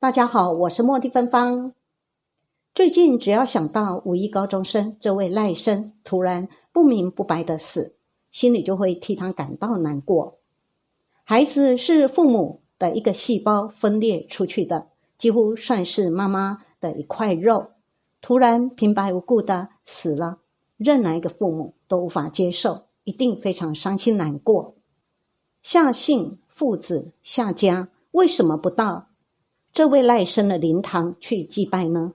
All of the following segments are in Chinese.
大家好，我是茉莉芬芳。最近只要想到五一高中生这位赖生突然不明不白的死，心里就会替他感到难过。孩子是父母的一个细胞分裂出去的，几乎算是妈妈的一块肉，突然平白无故的死了，任哪一个父母都无法接受，一定非常伤心难过。夏姓父子夏家为什么不到？这位赖生的灵堂去祭拜呢？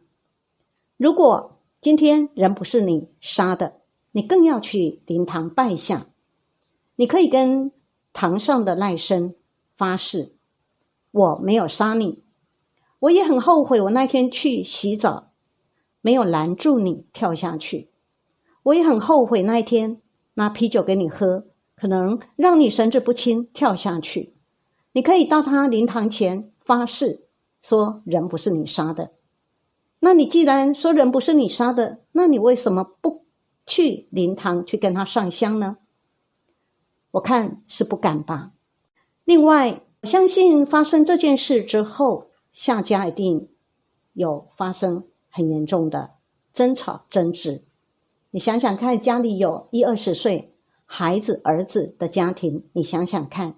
如果今天人不是你杀的，你更要去灵堂拜下。你可以跟堂上的赖生发誓：我没有杀你，我也很后悔我那天去洗澡没有拦住你跳下去，我也很后悔那一天拿啤酒给你喝，可能让你神志不清跳下去。你可以到他灵堂前发誓。说人不是你杀的，那你既然说人不是你杀的，那你为什么不去灵堂去跟他上香呢？我看是不敢吧。另外，我相信发生这件事之后，夏家一定有发生很严重的争吵争执。你想想看，家里有一二十岁孩子儿子的家庭，你想想看，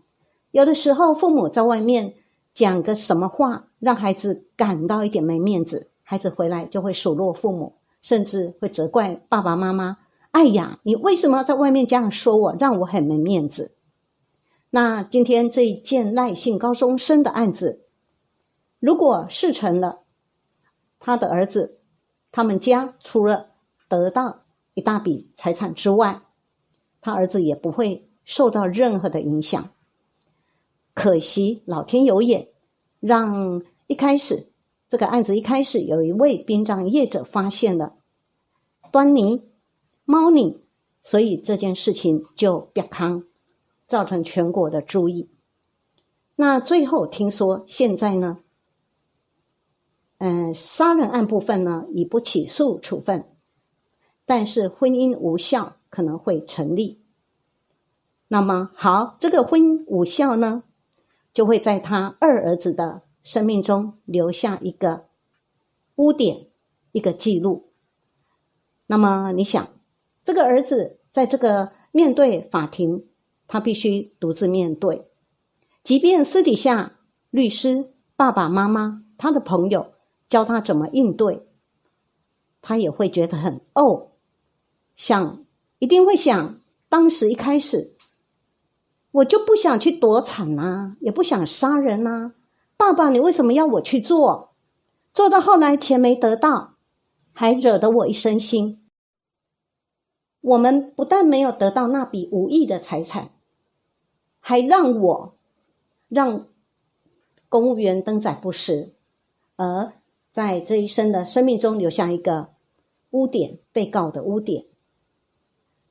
有的时候父母在外面。讲个什么话让孩子感到一点没面子，孩子回来就会数落父母，甚至会责怪爸爸妈妈。哎呀，你为什么在外面这样说我，让我很没面子？那今天这一件赖姓高中生的案子，如果事成了，他的儿子，他们家除了得到一大笔财产之外，他儿子也不会受到任何的影响。可惜老天有眼，让一开始这个案子一开始有一位殡葬业者发现了端倪、猫腻，所以这件事情就别康，造成全国的注意。那最后听说现在呢，嗯，杀人案部分呢已不起诉处分，但是婚姻无效可能会成立。那么好，这个婚姻无效呢？就会在他二儿子的生命中留下一个污点，一个记录。那么你想，这个儿子在这个面对法庭，他必须独自面对，即便私底下律师、爸爸妈妈、他的朋友教他怎么应对，他也会觉得很哦，想一定会想，当时一开始。我就不想去躲产呐，也不想杀人呐。爸爸，你为什么要我去做？做到后来钱没得到，还惹得我一身腥。我们不但没有得到那笔无亿的财产，还让我让公务员登载不实，而在这一生的生命中留下一个污点，被告的污点。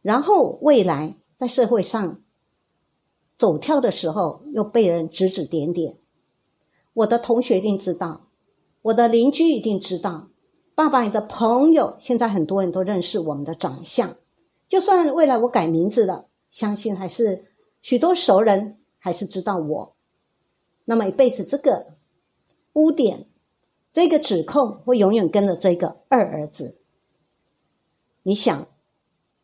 然后未来在社会上。走跳的时候又被人指指点点，我的同学一定知道，我的邻居一定知道，爸爸你的朋友现在很多人都认识我们的长相，就算未来我改名字了，相信还是许多熟人还是知道我。那么一辈子这个污点，这个指控会永远跟着这个二儿子。你想，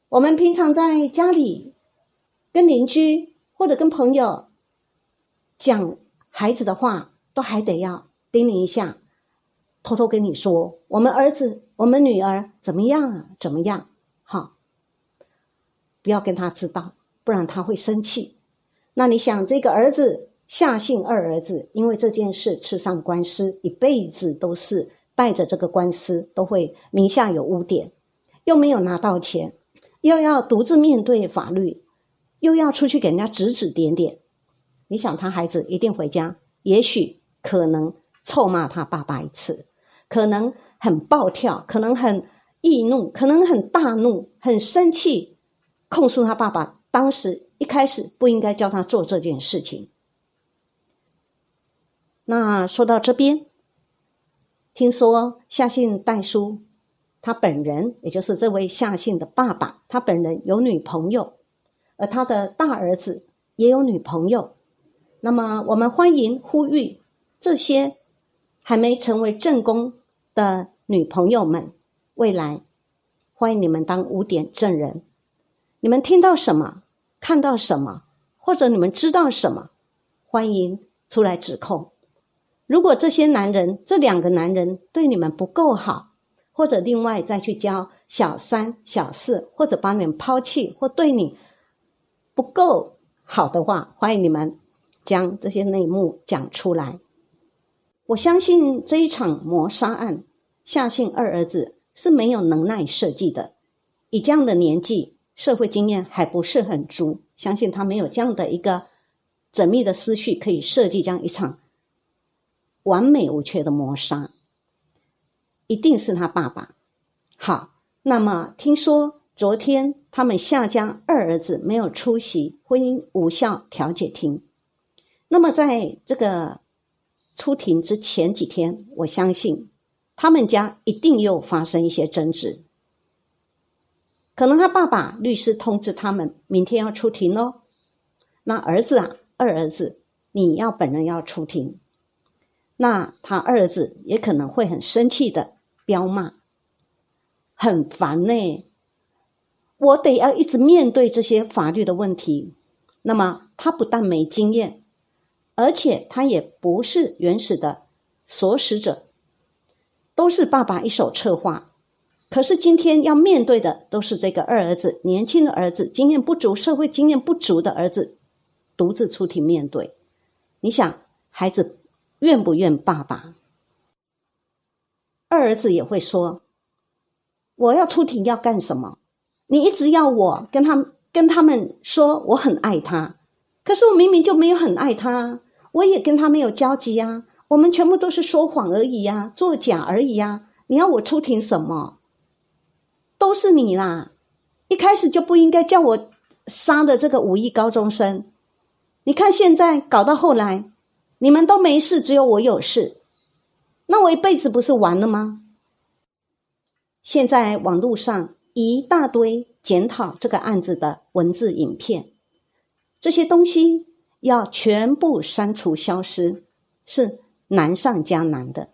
我们平常在家里跟邻居。或者跟朋友讲孩子的话，都还得要叮咛一下，偷偷跟你说，我们儿子、我们女儿怎么样啊？怎么样？哈，不要跟他知道，不然他会生气。那你想，这个儿子夏姓二儿子，因为这件事吃上官司，一辈子都是带着这个官司，都会名下有污点，又没有拿到钱，又要独自面对法律。又要出去给人家指指点点，你想他孩子一定回家，也许可能臭骂他爸爸一次，可能很暴跳，可能很易怒，可能很大怒，很生气，控诉他爸爸当时一开始不应该教他做这件事情。那说到这边，听说夏姓代书他本人，也就是这位夏姓的爸爸，他本人有女朋友。而他的大儿子也有女朋友，那么我们欢迎呼吁这些还没成为正宫的女朋友们，未来欢迎你们当污点证人。你们听到什么，看到什么，或者你们知道什么，欢迎出来指控。如果这些男人，这两个男人对你们不够好，或者另外再去交小三、小四，或者把你们抛弃，或对你不够好的话，欢迎你们将这些内幕讲出来。我相信这一场谋杀案，夏姓二儿子是没有能耐设计的。以这样的年纪，社会经验还不是很足，相信他没有这样的一个缜密的思绪，可以设计这样一场。完美无缺的谋杀，一定是他爸爸。好，那么听说昨天他们夏家二儿子没有出席婚姻无效调解庭。那么在这个出庭之前几天，我相信他们家一定又发生一些争执。可能他爸爸律师通知他们明天要出庭哦。那儿子啊，二儿子，你要本人要出庭。那他二儿子也可能会很生气的彪骂，很烦呢。我得要一直面对这些法律的问题。那么他不但没经验，而且他也不是原始的所使者，都是爸爸一手策划。可是今天要面对的都是这个二儿子，年轻的儿子，经验不足、社会经验不足的儿子，独自出庭面对。你想，孩子。愿不愿爸爸？二儿子也会说：“我要出庭要干什么？你一直要我跟他跟他们说我很爱他，可是我明明就没有很爱他，我也跟他没有交集啊。我们全部都是说谎而已呀，作假而已呀。你要我出庭什么？都是你啦！一开始就不应该叫我杀的这个五亿高中生。你看现在搞到后来。”你们都没事，只有我有事，那我一辈子不是完了吗？现在网络上一大堆检讨这个案子的文字、影片，这些东西要全部删除、消失，是难上加难的。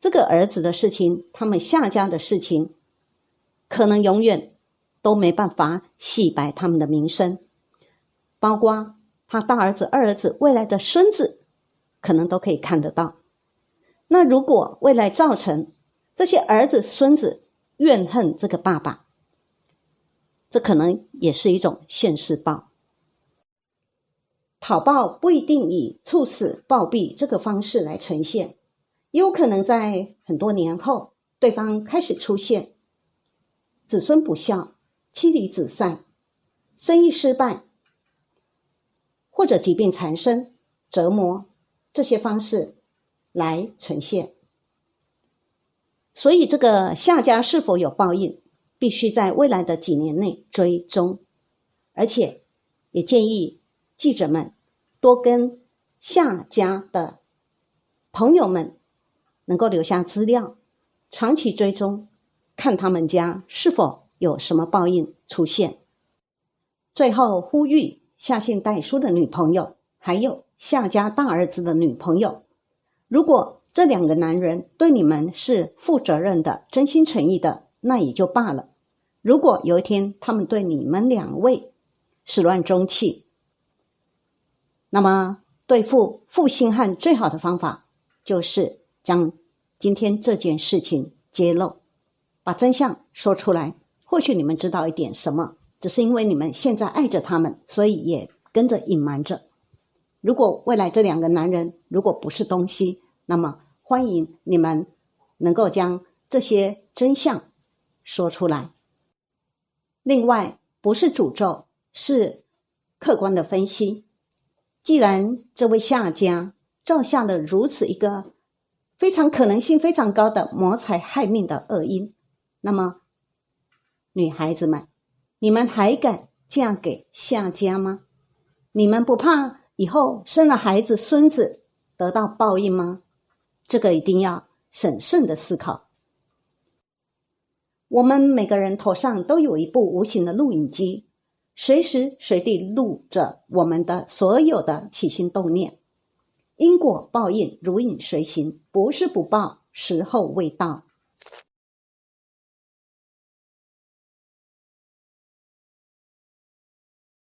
这个儿子的事情，他们夏家的事情，可能永远都没办法洗白他们的名声，包括他大儿子、二儿子未来的孙子。可能都可以看得到。那如果未来造成这些儿子孙子怨恨这个爸爸，这可能也是一种现世报。讨报不一定以猝死暴毙这个方式来呈现，也有可能在很多年后，对方开始出现子孙不孝、妻离子散、生意失败，或者疾病缠身、折磨。这些方式来呈现，所以这个夏家是否有报应，必须在未来的几年内追踪，而且也建议记者们多跟夏家的朋友们能够留下资料，长期追踪，看他们家是否有什么报应出现。最后呼吁夏姓代书的女朋友，还有。夏家大儿子的女朋友，如果这两个男人对你们是负责任的、真心诚意的，那也就罢了。如果有一天他们对你们两位始乱终弃，那么对付负心汉最好的方法就是将今天这件事情揭露，把真相说出来。或许你们知道一点什么，只是因为你们现在爱着他们，所以也跟着隐瞒着。如果未来这两个男人如果不是东西，那么欢迎你们能够将这些真相说出来。另外，不是诅咒，是客观的分析。既然这位下家造下了如此一个非常可能性非常高的谋财害命的恶因，那么女孩子们，你们还敢嫁给下家吗？你们不怕？以后生了孩子、孙子得到报应吗？这个一定要审慎的思考。我们每个人头上都有一部无形的录影机，随时随地录着我们的所有的起心动念。因果报应如影随形，不是不报，时候未到。